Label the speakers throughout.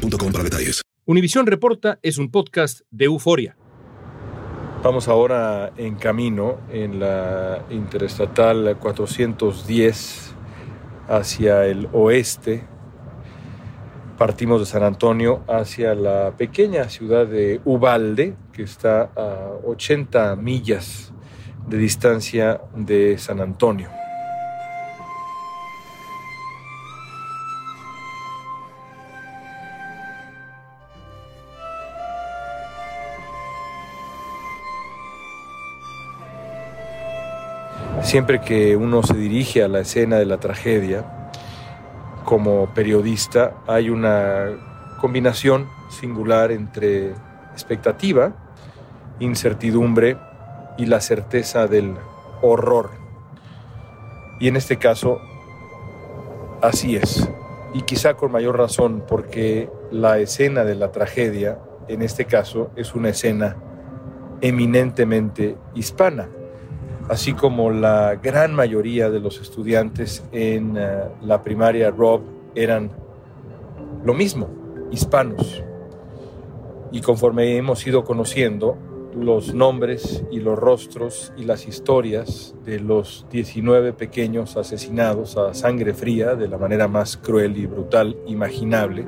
Speaker 1: boostmobile.com para detalles.
Speaker 2: Univisión Reporta es un podcast de euforia.
Speaker 3: Vamos ahora en camino en la Interestatal 410 hacia el oeste. Partimos de San Antonio hacia la pequeña ciudad de Ubalde, que está a 80 millas de distancia de San Antonio. Siempre que uno se dirige a la escena de la tragedia, como periodista, hay una combinación singular entre expectativa, incertidumbre y la certeza del horror. Y en este caso, así es. Y quizá con mayor razón porque la escena de la tragedia, en este caso, es una escena eminentemente hispana así como la gran mayoría de los estudiantes en eh, la primaria Rob eran lo mismo, hispanos. Y conforme hemos ido conociendo los nombres y los rostros y las historias de los 19 pequeños asesinados a sangre fría de la manera más cruel y brutal imaginable,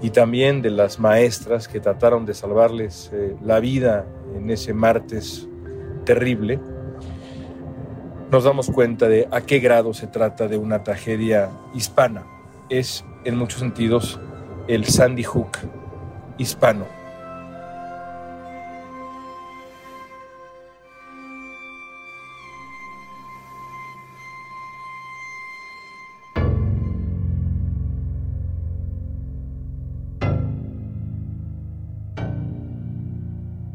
Speaker 3: y también de las maestras que trataron de salvarles eh, la vida en ese martes terrible, nos damos cuenta de a qué grado se trata de una tragedia hispana. Es en muchos sentidos el Sandy Hook hispano.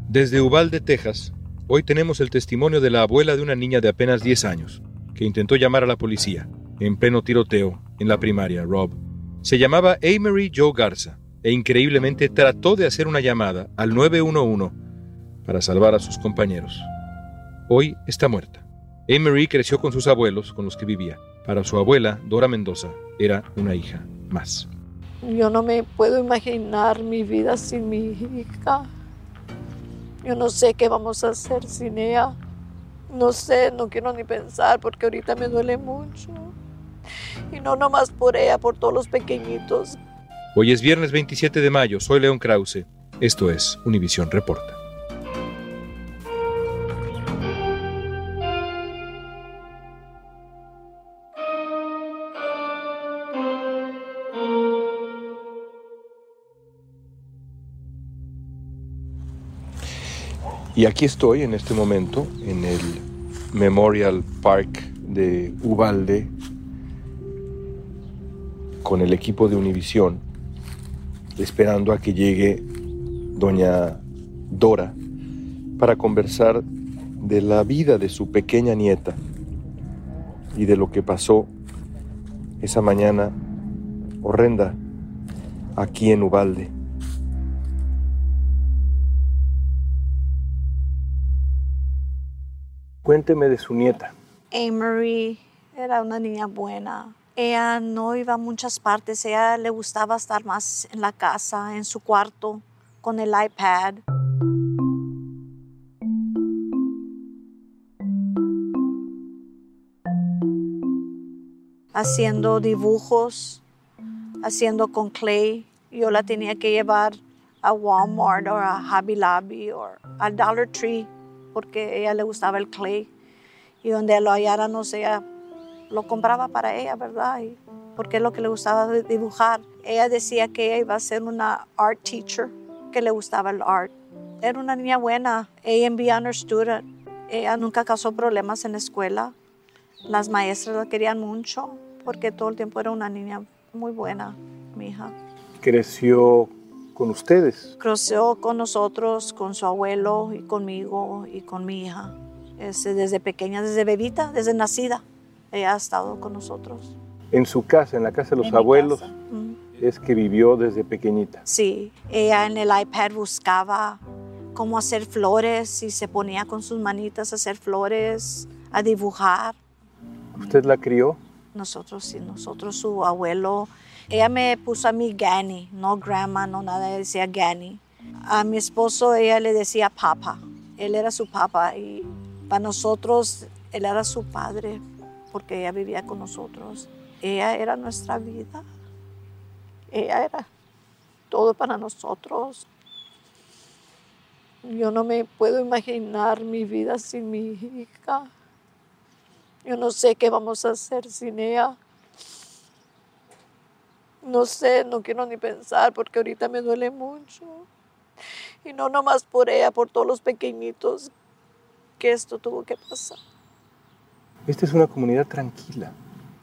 Speaker 2: Desde Uvalde, Texas, Hoy tenemos el testimonio de la abuela de una niña de apenas 10 años, que intentó llamar a la policía, en pleno tiroteo, en la primaria, Rob. Se llamaba Amory Joe Garza, e increíblemente trató de hacer una llamada al 911 para salvar a sus compañeros. Hoy está muerta. Amory creció con sus abuelos, con los que vivía. Para su abuela, Dora Mendoza, era una hija más.
Speaker 4: Yo no me puedo imaginar mi vida sin mi hija. Yo no sé qué vamos a hacer sin ella. No sé, no quiero ni pensar porque ahorita me duele mucho. Y no nomás por ella, por todos los pequeñitos.
Speaker 2: Hoy es viernes 27 de mayo, soy León Krause. Esto es Univisión Reporta.
Speaker 3: Y aquí estoy en este momento en el Memorial Park de Ubalde con el equipo de Univisión, esperando a que llegue doña Dora para conversar de la vida de su pequeña nieta y de lo que pasó esa mañana horrenda aquí en Ubalde. Cuénteme de su nieta.
Speaker 4: Amory era una niña buena. Ella no iba a muchas partes, ella le gustaba estar más en la casa, en su cuarto, con el iPad. Haciendo dibujos, haciendo con clay. Yo la tenía que llevar a Walmart o a Hobby Lobby o al Dollar Tree porque ella le gustaba el clay y donde lo hallara, no sé, lo compraba para ella, ¿verdad? Y porque es lo que le gustaba dibujar. Ella decía que ella iba a ser una art teacher, que le gustaba el art. Era una niña buena, ella en honor student. Ella nunca causó problemas en la escuela. Las maestras la querían mucho porque todo el tiempo era una niña muy buena, mi hija.
Speaker 5: creció con ustedes.
Speaker 4: Creció con nosotros, con su abuelo y conmigo y con mi hija. Este, desde pequeña, desde bebita, desde nacida, ella ha estado con nosotros.
Speaker 5: En su casa, en la casa de los
Speaker 4: En
Speaker 5: abuelos, es que vivió desde pequeñita.
Speaker 4: Sí, ella en el iPad buscaba cómo hacer flores y se ponía con sus manitas a hacer flores, a dibujar.
Speaker 5: ¿Usted la crió?
Speaker 4: Nosotros sí, nosotros su abuelo. Ella me puso a mí Gani, no grandma, no nada, decía Gani. A mi esposo ella le decía papa, él era su papa y para nosotros él era su padre porque ella vivía con nosotros. Ella era nuestra vida, ella era todo para nosotros. Yo no me puedo imaginar mi vida sin mi hija. Yo no sé qué vamos a hacer sin ella. No sé, no quiero ni pensar porque ahorita me duele mucho. Y no nomás por ella, por todos los pequeñitos que esto tuvo que pasar.
Speaker 5: Esta es una comunidad tranquila.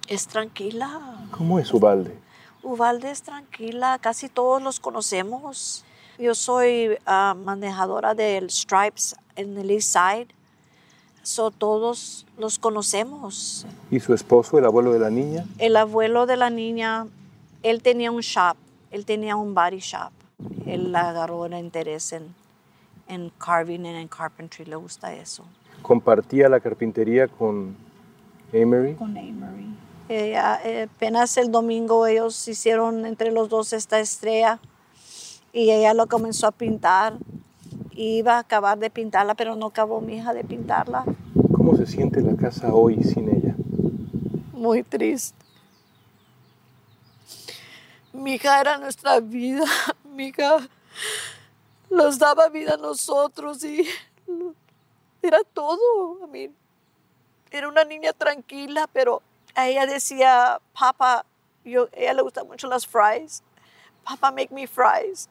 Speaker 4: Es tranquila.
Speaker 5: ¿Cómo es Ubalde?
Speaker 4: Uvalde es tranquila, casi todos los conocemos. Yo soy ah, manejadora del Stripes en el East Side. So, todos los conocemos.
Speaker 5: ¿Y su esposo, el abuelo de la niña?
Speaker 4: El abuelo de la niña, él tenía un shop, él tenía un body shop. Él agarró un interés en, en carving and en carpentry, le gusta eso.
Speaker 5: Compartía la carpintería con Emery.
Speaker 4: Con Amory. Ella, eh, apenas el domingo ellos hicieron entre los dos esta estrella y ella lo comenzó a pintar. Iba a acabar de pintarla, pero no acabó mi hija de pintarla.
Speaker 5: ¿Cómo se siente la casa hoy sin ella?
Speaker 4: muy triste. Mi hija era nuestra vida, mi hija nos daba vida a nosotros y era todo. I mean, era una niña tranquila, pero a ella decía, papá, yo, a ella le gustan mucho las fries. Papá, make me fries.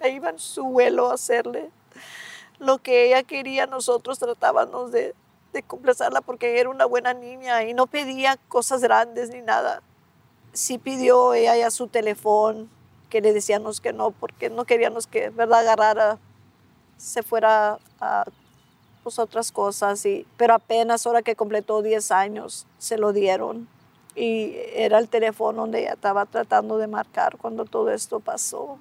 Speaker 4: Ahí iba en su vuelo a hacerle lo que ella quería, nosotros tratábamos de, de complacerla porque era una buena niña y no pedía cosas grandes ni nada. Sí pidió ella ya su teléfono, que le decíamos que no, porque no queríamos que, ¿verdad?, agarrara, se fuera a pues, otras cosas. Y, pero apenas ahora que completó 10 años, se lo dieron. Y era el teléfono donde ella estaba tratando de marcar cuando todo esto pasó.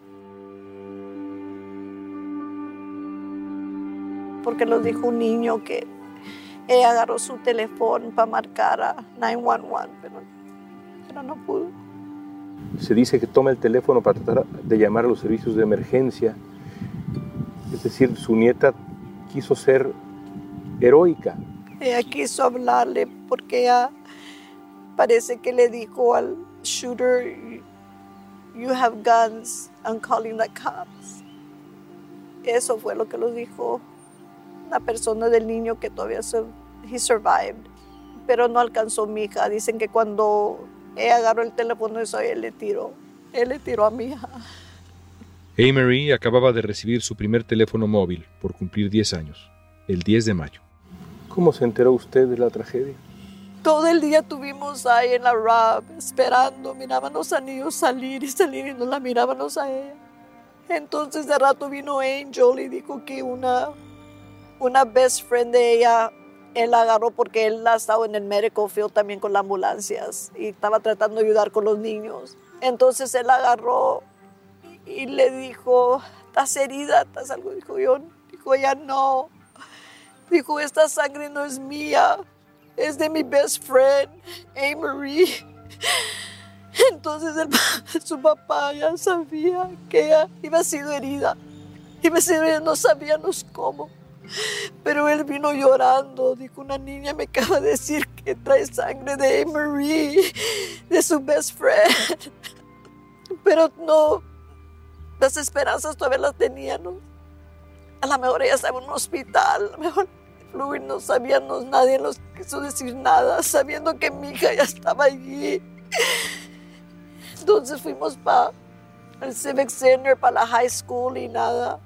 Speaker 4: Porque lo dijo un niño que ella agarró su teléfono para marcar a 911, pero, pero no pudo.
Speaker 5: Se dice que toma el teléfono para tratar de llamar a los servicios de emergencia. Es decir, su nieta quiso ser heroica.
Speaker 4: Ella quiso hablarle porque ella parece que le dijo al shooter, you have guns, I'm calling the cops. Eso fue lo que lo dijo la persona del niño que todavía se, he survived, pero no alcanzó mi hija. Dicen que cuando ella agarró el teléfono, eso él le tiró. Él le tiró a mi hija.
Speaker 3: Amory acababa de recibir su primer teléfono móvil por cumplir 10 años, el 10 de mayo.
Speaker 5: ¿Cómo se enteró usted de la tragedia?
Speaker 4: Todo el día tuvimos ahí en la RAB esperando, mirábamos a niños salir y salir y no la mirábamos a ella. Entonces de rato vino Angel y dijo que una, una best friend de ella, él agarró porque él ha estado en el medical field también con las ambulancias y estaba tratando de ayudar con los niños. Entonces él agarró y, y le dijo, ¿estás herida? ¿Estás algo? Dijo yo, dijo ella, no. Dijo, esta sangre no es mía, es de mi best friend, Amory. Entonces su papá ya sabía que ella iba a sido herida. Ser herida, no sabíamos cómo. Pero él vino llorando. Dijo, una niña me acaba de decir que trae sangre de Amory, de su best friend. Pero no, las esperanzas todavía las teníamos. A lo mejor ella estaba en un hospital, a lo mejor Louis no sabíamos, nadie nos quiso decir nada, sabiendo que mi hija ya estaba allí. Entonces fuimos para el Civic Center, para la high school y nada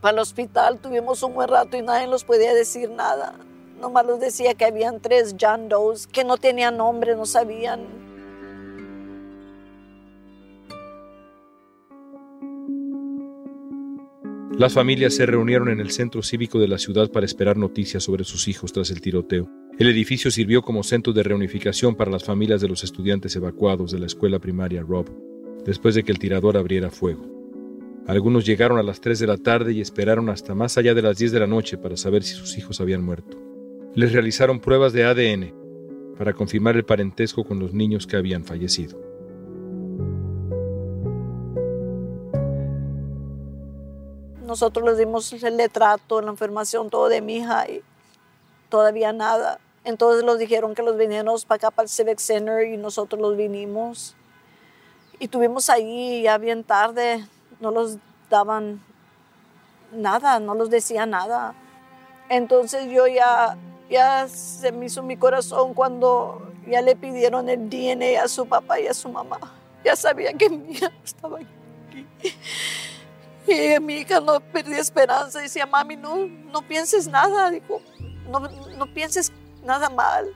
Speaker 4: para el hospital. Tuvimos un buen rato y nadie nos podía decir nada. Nomás nos decía que habían tres John Doe's que no tenían nombre, no sabían.
Speaker 3: Las familias se reunieron en el centro cívico de la ciudad para esperar noticias sobre sus hijos tras el tiroteo. El edificio sirvió como centro de reunificación para las familias de los estudiantes evacuados de la escuela primaria Rob, después de que el tirador abriera fuego. Algunos llegaron a las 3 de la tarde y esperaron hasta más allá de las 10 de la noche para saber si sus hijos habían muerto. Les realizaron pruebas de ADN para confirmar el parentesco con los niños que habían fallecido.
Speaker 4: Nosotros les dimos el letrato, la información, todo de mi hija y todavía nada. Entonces los dijeron que los vinieron para acá, para el Civic Center y nosotros los vinimos. Y tuvimos ahí ya bien tarde, no los daban nada, no los decía nada. Entonces yo ya, ya se me hizo mi corazón cuando ya le pidieron el DNA a su papá y a su mamá. Ya sabía que mi hija estaba aquí. Y mi hija no perdía esperanza. Decía, mami, no, no pienses nada. Dijo, no, no pienses nada mal.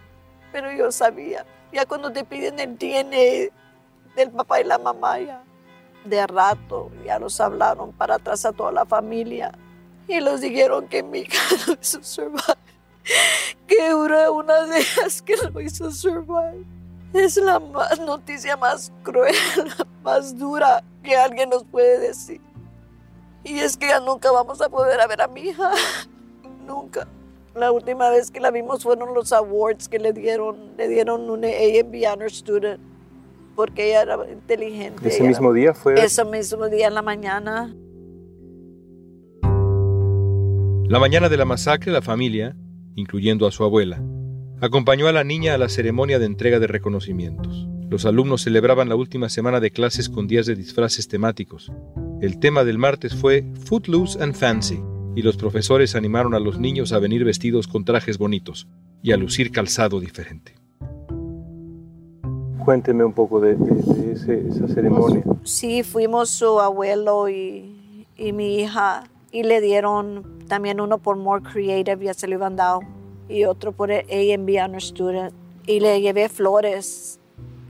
Speaker 4: Pero yo sabía. Ya cuando te piden el DNA del papá y la mamá, ya de rato, ya los hablaron para atrás a toda la familia. Y los dijeron que mi hija no hizo survive. Que era una de ellas que lo hizo survive. Es la más, noticia más cruel, más dura que alguien nos puede decir. Y es que ya nunca vamos a poder ver a mi hija. nunca. La última vez que la vimos fueron los awards que le dieron. Le dieron un A&B Honor Student porque ella era inteligente.
Speaker 5: ¿Ese mismo día fue?
Speaker 4: Ese mismo día en la mañana.
Speaker 3: La mañana de la masacre, la familia, incluyendo a su abuela, acompañó a la niña a la ceremonia de entrega de reconocimientos. Los alumnos celebraban la última semana de clases con días de disfraces temáticos, el tema del martes fue Footloose and Fancy, y los profesores animaron a los niños a venir vestidos con trajes bonitos y a lucir calzado diferente.
Speaker 5: Cuénteme un poco de, esa ceremonia.
Speaker 4: Sí, fuimos su abuelo y, y, mi hija y le dieron también uno por More Creative, ya se lo iban dado, y otro por A&B Honor Student. Y le llevé flores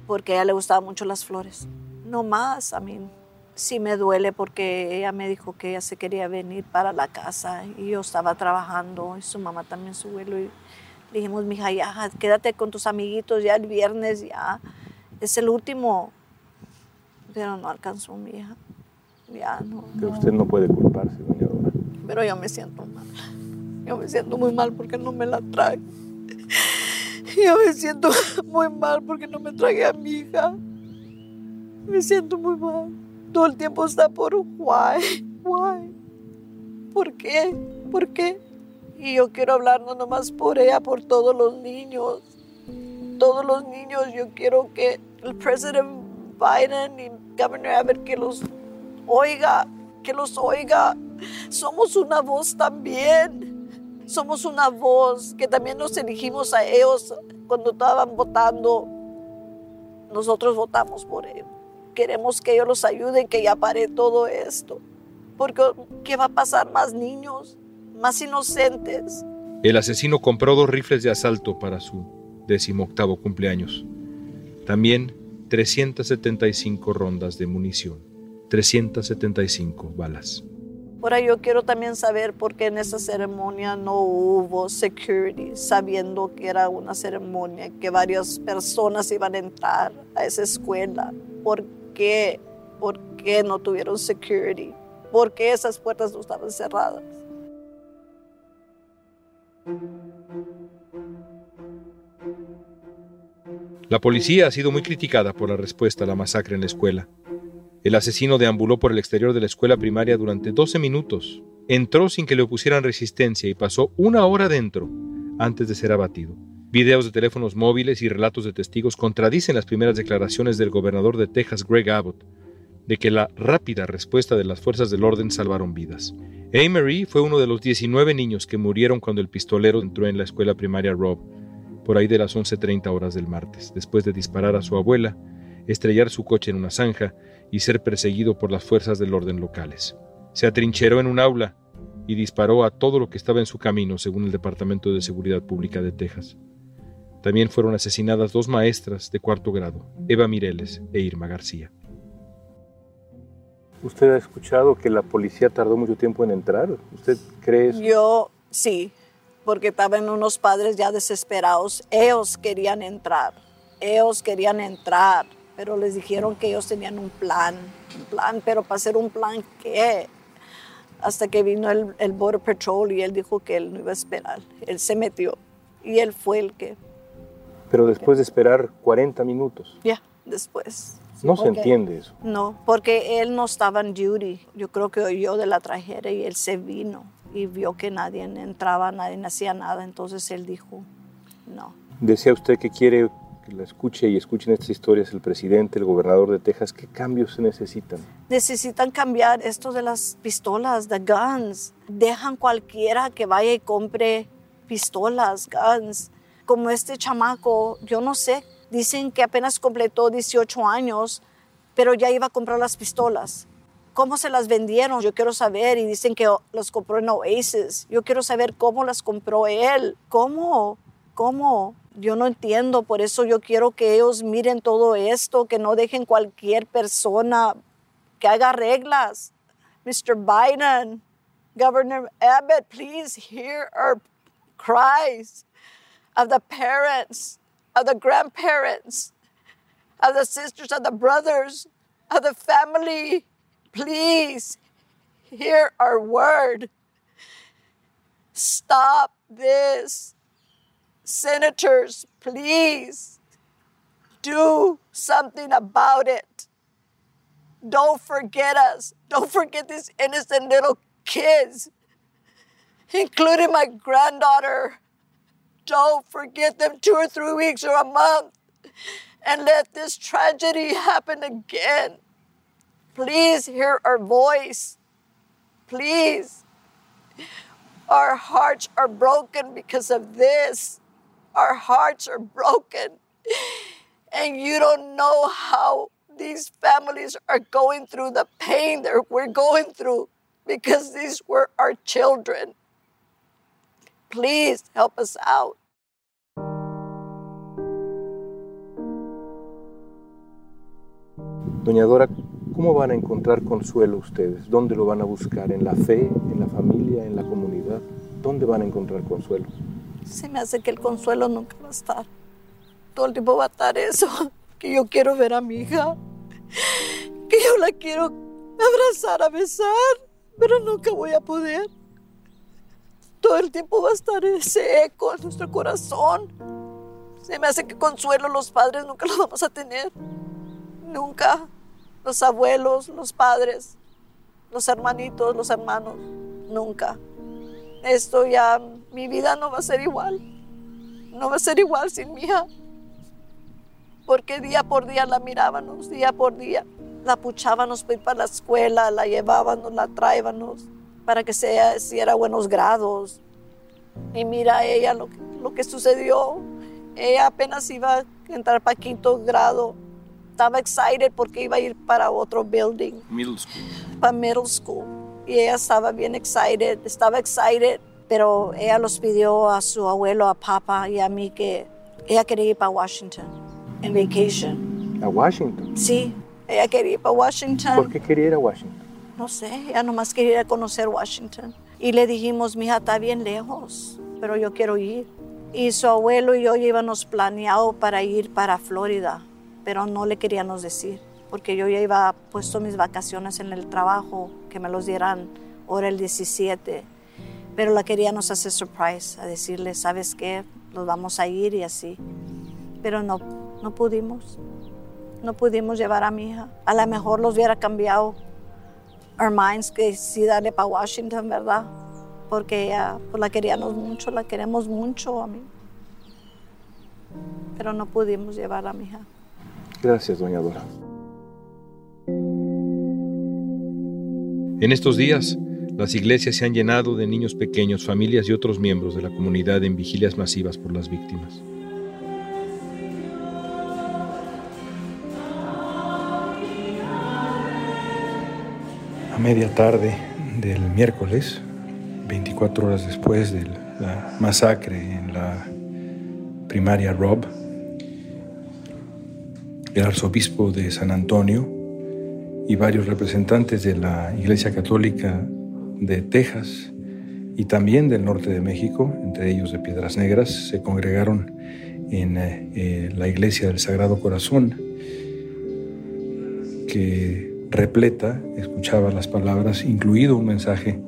Speaker 4: porque a ella le gustaban mucho las flores. No más, a mí sí me duele porque ella me dijo que ella se quería venir para la casa y yo estaba trabajando y su mamá también su abuelo y dijimos, mija, ya quédate con tus amiguitos ya el viernes, ya es el último. Pero no alcanzó mi hija. Ya no.
Speaker 5: Pero usted no puede culparse, doña Dora.
Speaker 4: Pero yo me siento mal. Yo me siento muy mal porque no me la trae. Yo me siento muy mal porque no me traje a mi hija. Me siento muy mal todo el tiempo está por why, why, ¿por qué? ¿Por qué? Y yo quiero hablar no nomás por ella, por todos los niños. Todos los niños, yo quiero que el presidente Biden y Governor Abbott que los oiga, que los oiga. Somos una voz también. Somos una voz que también nos elegimos a ellos cuando estaban votando. Nosotros votamos por ellos queremos que ellos los ayuden, que ya pare todo esto. Porque ¿qué va a pasar? Más niños, más inocentes.
Speaker 3: El asesino compró dos rifles de asalto para su decimoctavo cumpleaños. También 375 rondas de munición, 375 balas.
Speaker 4: Ahora yo quiero también saber por qué en esa ceremonia no hubo security, sabiendo que era una ceremonia, que varias personas iban a entrar a esa escuela. ¿Por qué, por qué no tuvieron security, por qué esas puertas no estaban cerradas.
Speaker 3: La policía ha sido muy criticada por la respuesta a la masacre en la escuela. El asesino deambuló por el exterior de la escuela primaria durante 12 minutos. Entró sin que le opusieran resistencia y pasó una hora dentro antes de ser abatido. Videos de teléfonos móviles y relatos de testigos contradicen las primeras declaraciones del gobernador de Texas, Greg Abbott, de que la rápida respuesta de las fuerzas del orden salvaron vidas. Amory fue uno de los 19 niños que murieron cuando el pistolero entró en la escuela primaria Rob, por ahí de las 11.30 horas del martes, después de disparar a su abuela, estrellar su coche en una zanja y ser perseguido por las fuerzas del orden locales. Se atrincheró en un aula y disparó a todo lo que estaba en su camino, según el Departamento de Seguridad Pública de Texas. También fueron asesinadas dos maestras de cuarto grado, Eva Mireles e Irma García.
Speaker 5: ¿Usted ha escuchado que la policía tardó mucho tiempo en entrar? ¿Usted cree eso?
Speaker 4: Yo sí, porque estaban unos padres ya desesperados. Ellos querían entrar, ellos querían entrar, pero les dijeron que ellos tenían un plan, un plan, pero para hacer un plan, ¿qué? Hasta que vino el, el Border Patrol y él dijo que él no iba a esperar. Él se metió y él fue el que,
Speaker 5: Pero después de esperar 40 minutos.
Speaker 4: ya, después.
Speaker 5: No se entiende eso.
Speaker 4: No, porque él no estaba en duty. Yo creo que oyó de la tragedia y él se vino y vio que nadie entraba, nadie hacía nada. Entonces él dijo, no.
Speaker 5: Decía usted que quiere que la escuche y escuchen estas historias el presidente, el gobernador de Texas. ¿Qué cambios se necesitan?
Speaker 4: Necesitan cambiar esto de las pistolas, de guns. Dejan cualquiera que vaya y compre pistolas, guns. Como este chamaco, yo no sé, dicen que apenas completó 18 años, pero ya iba a comprar las pistolas. ¿Cómo se las vendieron? Yo quiero saber. Y dicen que las compró en Oasis. Yo quiero saber cómo las compró él. ¿Cómo? ¿Cómo? Yo no entiendo. Por eso yo quiero que ellos miren todo esto, que no dejen cualquier persona que haga reglas. Mr. Biden, Governor Abbott, please hear our cries of the parents, of the grandparents, of the sisters, of the brothers, of the family. Please hear our word. Stop this. Senators, please do something about it. Don't forget us. Don't forget these innocent little kids, including my granddaughter. Don't forget them two or three weeks or a month and let this tragedy happen again. Please hear our voice. Please. Our hearts are broken because of this. Our hearts are broken. And you don't know how these families are going through the pain that we're going through because these were our children. Please help us out.
Speaker 5: Doña Dora, ¿cómo van a encontrar consuelo ustedes? ¿Dónde lo van a buscar? ¿En la fe, en la familia, en la comunidad? ¿Dónde van a encontrar consuelo?
Speaker 4: Se me hace que el consuelo nunca va a estar. Todo el tiempo va a estar eso, que yo quiero ver a mi hija, que yo la quiero abrazar, a besar, pero nunca voy a poder. Todo el tiempo va a estar ese eco en nuestro corazón. Se me hace que consuelo los padres nunca lo vamos a tener. Nunca. Los abuelos, los padres, los hermanitos, los hermanos. Nunca. Esto ya, mi vida no va a ser igual. No va a ser igual sin mi hija. Porque día por día la mirábamos, día por día. La puchábamos para la escuela, la llevábamos, la traíbamos para que se hiciera buenos grados. Y mira ella lo, lo que sucedió. Ella apenas iba a entrar para quinto grado. Estaba excited porque iba a ir para otro building
Speaker 3: Middle school.
Speaker 4: para middle school y ella estaba bien excited, estaba excited, pero ella los pidió a su abuelo, a papá y a mí que ella quería ir para Washington en vacation.
Speaker 5: ¿A Washington?
Speaker 4: Sí, ella quería ir para Washington.
Speaker 5: ¿Por qué quería ir a Washington?
Speaker 4: No sé, ella nomás quería ir a conocer Washington. Y le dijimos, mija, está bien lejos, pero yo quiero ir. Y su abuelo y yo íbamos planeado para ir para Florida, pero no le queríamos decir, porque yo ya iba puesto mis vacaciones en el trabajo, que me los dieran ahora el 17. Pero la queríamos hacer surprise, a decirle, ¿sabes qué? Nos vamos a ir y así. Pero no, no pudimos. No pudimos llevar a mi hija. A lo mejor los hubiera cambiado our minds que sí darle para Washington, ¿verdad? Porque ella, pues la queríamos mucho, la queremos mucho a mí. Pero no pudimos llevar a mi hija.
Speaker 5: Gracias, doña Dora.
Speaker 3: En estos días, las iglesias se han llenado de niños pequeños, familias y otros miembros de la comunidad en vigilias masivas por las víctimas.
Speaker 5: A media tarde del miércoles, 24 horas después de la masacre en la primaria Rob, el arzobispo de San Antonio y varios representantes de la Iglesia Católica de Texas y también del norte de México, entre ellos de Piedras Negras, se congregaron en eh, eh, la iglesia del Sagrado Corazón, que repleta, escuchaba las palabras, incluido un mensaje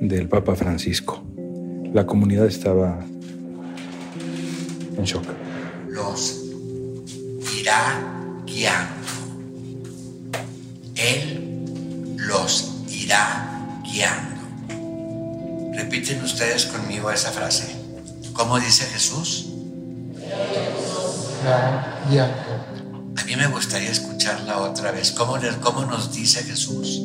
Speaker 5: del Papa Francisco. La comunidad estaba en shock.
Speaker 6: Los irá guiando. Él los irá guiando. Repiten ustedes conmigo esa frase. ¿Cómo dice Jesús? A mí me gustaría escucharla otra vez. ¿Cómo, cómo nos dice Jesús?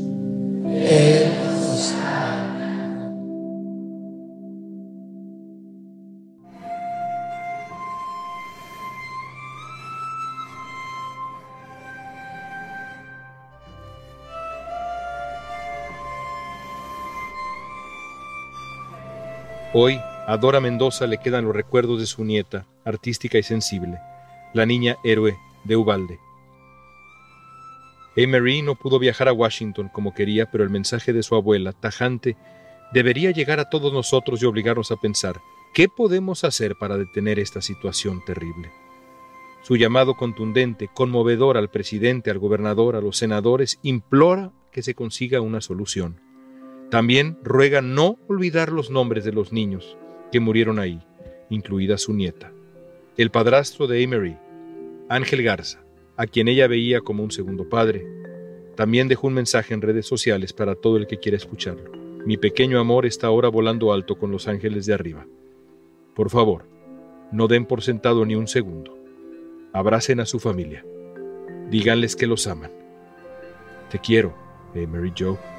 Speaker 3: Hoy, a Dora Mendoza le quedan los recuerdos de su nieta, artística y sensible, la niña héroe de Ubalde. Emery no pudo viajar a Washington como quería, pero el mensaje de su abuela, tajante, debería llegar a todos nosotros y obligarnos a pensar, ¿qué podemos hacer para detener esta situación terrible? Su llamado contundente, conmovedor al presidente, al gobernador, a los senadores, implora que se consiga una solución. También ruega no olvidar los nombres de los niños que murieron ahí, incluida su nieta. El padrastro de Emery, Ángel Garza, a quien ella veía como un segundo padre, también dejó un mensaje en redes sociales para todo el que quiera escucharlo. Mi pequeño amor está ahora volando alto con los ángeles de arriba. Por favor, no den por sentado ni un segundo. Abracen a su familia. Díganles que los aman. Te quiero, Emery Joe.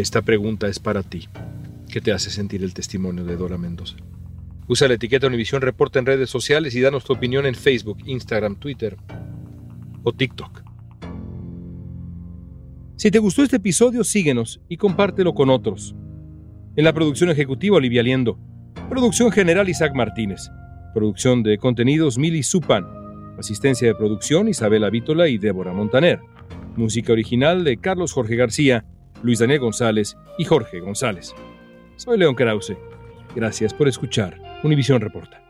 Speaker 3: Esta pregunta es para ti. ¿Qué te hace sentir el testimonio de Dora Mendoza? Usa la etiqueta Univisión Reporta en redes sociales y danos tu opinión en Facebook, Instagram, Twitter o TikTok. Si te gustó este episodio, síguenos y compártelo con otros. En la producción ejecutiva, Olivia Liendo. Producción general, Isaac Martínez. Producción de contenidos, Mili Supan. Asistencia de producción, Isabela Vítola y Débora Montaner. Música original de Carlos Jorge García Luis Daniel González y Jorge González. Soy León Krause. Gracias por escuchar Univisión Reporta.